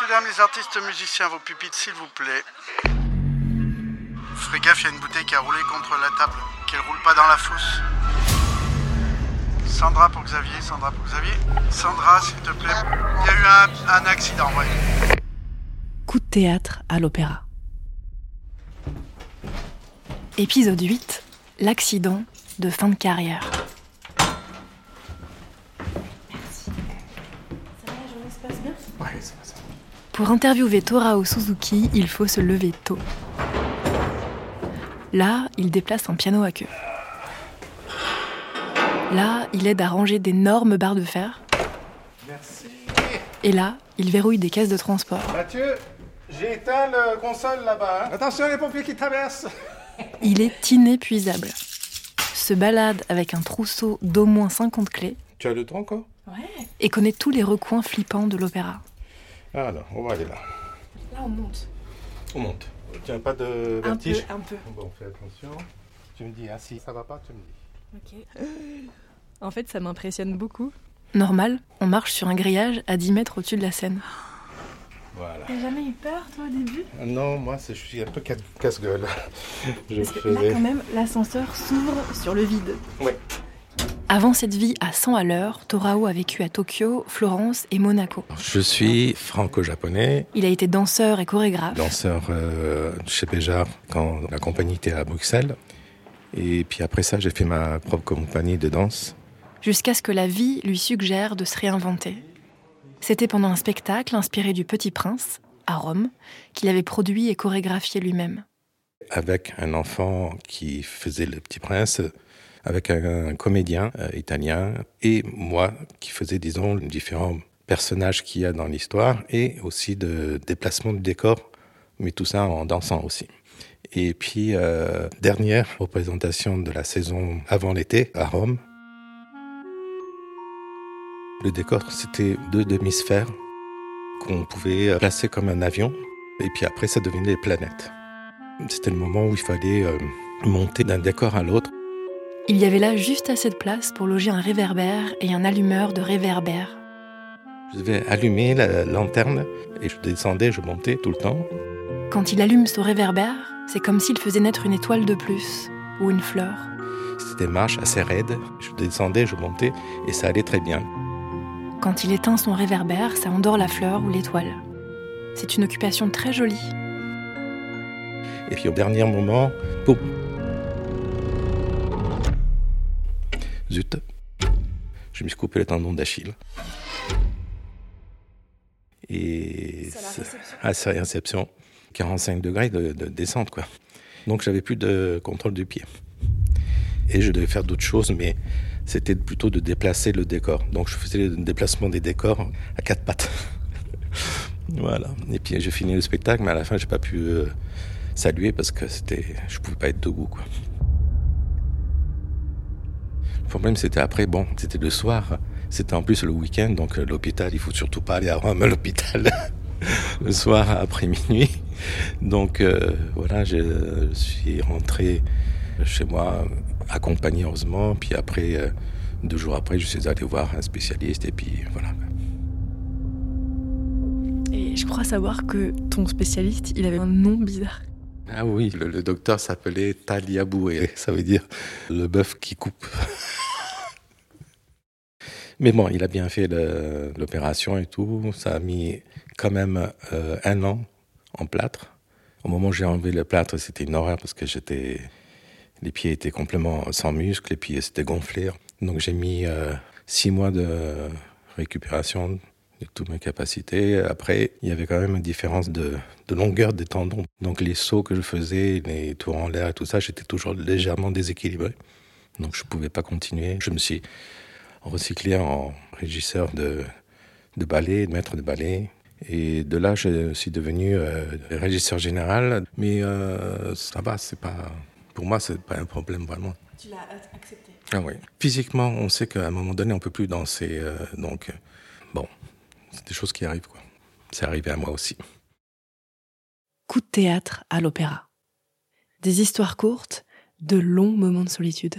Messieurs, dames, les artistes musiciens, vos pupitres, s'il vous plaît. Ferez gaffe, il y a une bouteille qui a roulé contre la table, qu'elle roule pas dans la fosse. Sandra pour Xavier, Sandra pour Xavier. Sandra, s'il te plaît. Il y a eu un, un accident, ouais. Coup de théâtre à l'opéra. Épisode 8. L'accident de fin de carrière. Pour interviewer Torao Suzuki, il faut se lever tôt. Là, il déplace un piano à queue. Là, il aide à ranger d'énormes barres de fer. Merci. Et là, il verrouille des caisses de transport. Mathieu, j'ai éteint le console là-bas. hein. Attention les pompiers qui traversent. Il est inépuisable. Se balade avec un trousseau d'au moins 50 clés Tu as le temps encore? Et connaît tous les recoins flippants de l'opéra. Alors, on va aller là. Là, on monte. On monte. Tu n'as pas de Un peu, vertige? un peu. Bon, fais attention. Tu me dis, ah si ça va pas, tu me dis. En fait, ça m'impressionne beaucoup. Normal, on marche sur un grillage à 10 mètres au-dessus de la scène. Voilà. T'as jamais eu peur, toi, au début? Ah Non, moi, c'est- je suis un peu casse- casse-gueule. Je Parce que là, faisais. quand même, l'ascenseur s'ouvre sur le vide. Ouais. Avant cette vie à 100 à l'heure, Torao a vécu à Tokyo, Florence et Monaco. Je suis franco-japonais, Il a été danseur et chorégraphe. danseur euh, chez Béjar quand la compagnie était à Bruxelles. Et puis après ça, j'ai fait ma propre compagnie de danse. jusqu'à ce que la vie lui suggère de se réinventer. C'était pendant un spectacle inspiré du Petit Prince, à Rome, qu'il avait produit et chorégraphié lui-même. avec un enfant qui faisait le petit prince, avec un, comédien euh, italien, et moi qui faisais, disons, les différents personnages qu'il y a dans l'histoire, et aussi de déplacement du décor, mais tout ça en dansant aussi. Et puis, euh, dernière représentation de la saison avant l'été, à Rome. Le décor, c'était deux demi-sphères qu'on pouvait placer comme un avion, et puis après, ça devenait des planètes. C'était le moment où il fallait euh, monter d'un décor à l'autre. Il y avait là juste assez de place pour loger un réverbère et un allumeur de réverbère. Je devais allumer la lanterne et je descendais, je montais tout le temps. Quand il allume son réverbère, c'est comme s'il faisait naître une étoile de plus ou une fleur. C'était des marches assez raides. Je descendais, je montais et ça allait très bien. Quand il éteint son réverbère, ça endort la fleur ou l'étoile. C'est une occupation très jolie. Et puis au dernier moment, boum Zut Je me suis coupé le tendon d'Achille. Et à sa réception, 45 degrés de, de descente, quoi. Donc j'avais plus de contrôle du pied. Et je devais faire d'autres choses, mais c'était plutôt de déplacer le décor. Donc je faisais le déplacement des décors à quatre pattes. voilà. Et puis j'ai fini le spectacle, mais à la fin, j'ai pas pu euh, saluer parce que c'était, je pouvais pas être debout, quoi. Le problème, c'était après, bon, c'était le soir. C'était en plus le week-end, donc euh, l'hôpital, il faut surtout pas aller à Rome, à l'hôpital, le soir après minuit. Donc euh, voilà, je, suis rentré chez moi, accompagné heureusement. Puis après, euh, deux jours après, je suis allé voir un spécialiste et puis voilà. Et je crois savoir que ton spécialiste, il avait un nom bizarre. Ah oui, le, le docteur s'appelait Taliaboué, ça veut dire le bœuf qui coupe. Mais bon, il a bien fait l'opération et tout. Ça a mis quand même euh, un an en plâtre. Au moment où j'ai enlevé le plâtre, c'était une horreur parce que j'étais, les pieds étaient complètement sans muscles et puis c'était gonflé. Donc j'ai mis euh, six mois de récupération de toutes mes capacités. Après, il y avait quand même une différence de, de longueur des tendons. Donc les sauts que je faisais, les tours en l'air et tout ça, j'étais toujours légèrement déséquilibré. Donc je ne pouvais pas continuer. Je me suis recyclé en régisseur de, de ballet, de maître de ballet. Et de là, je suis devenu euh, régisseur général. Mais euh, ça va, c'est pas, pour moi, c'est pas un problème vraiment. Tu l'as accepté. Ah oui. Physiquement, on sait qu'à un moment donné, on peut plus danser. euh, donc, euh, bon, c'est des choses qui arrivent, quoi. C'est arrivé à moi aussi. Coup de théâtre à l'opéra. Des histoires courtes, de longs moments de solitude.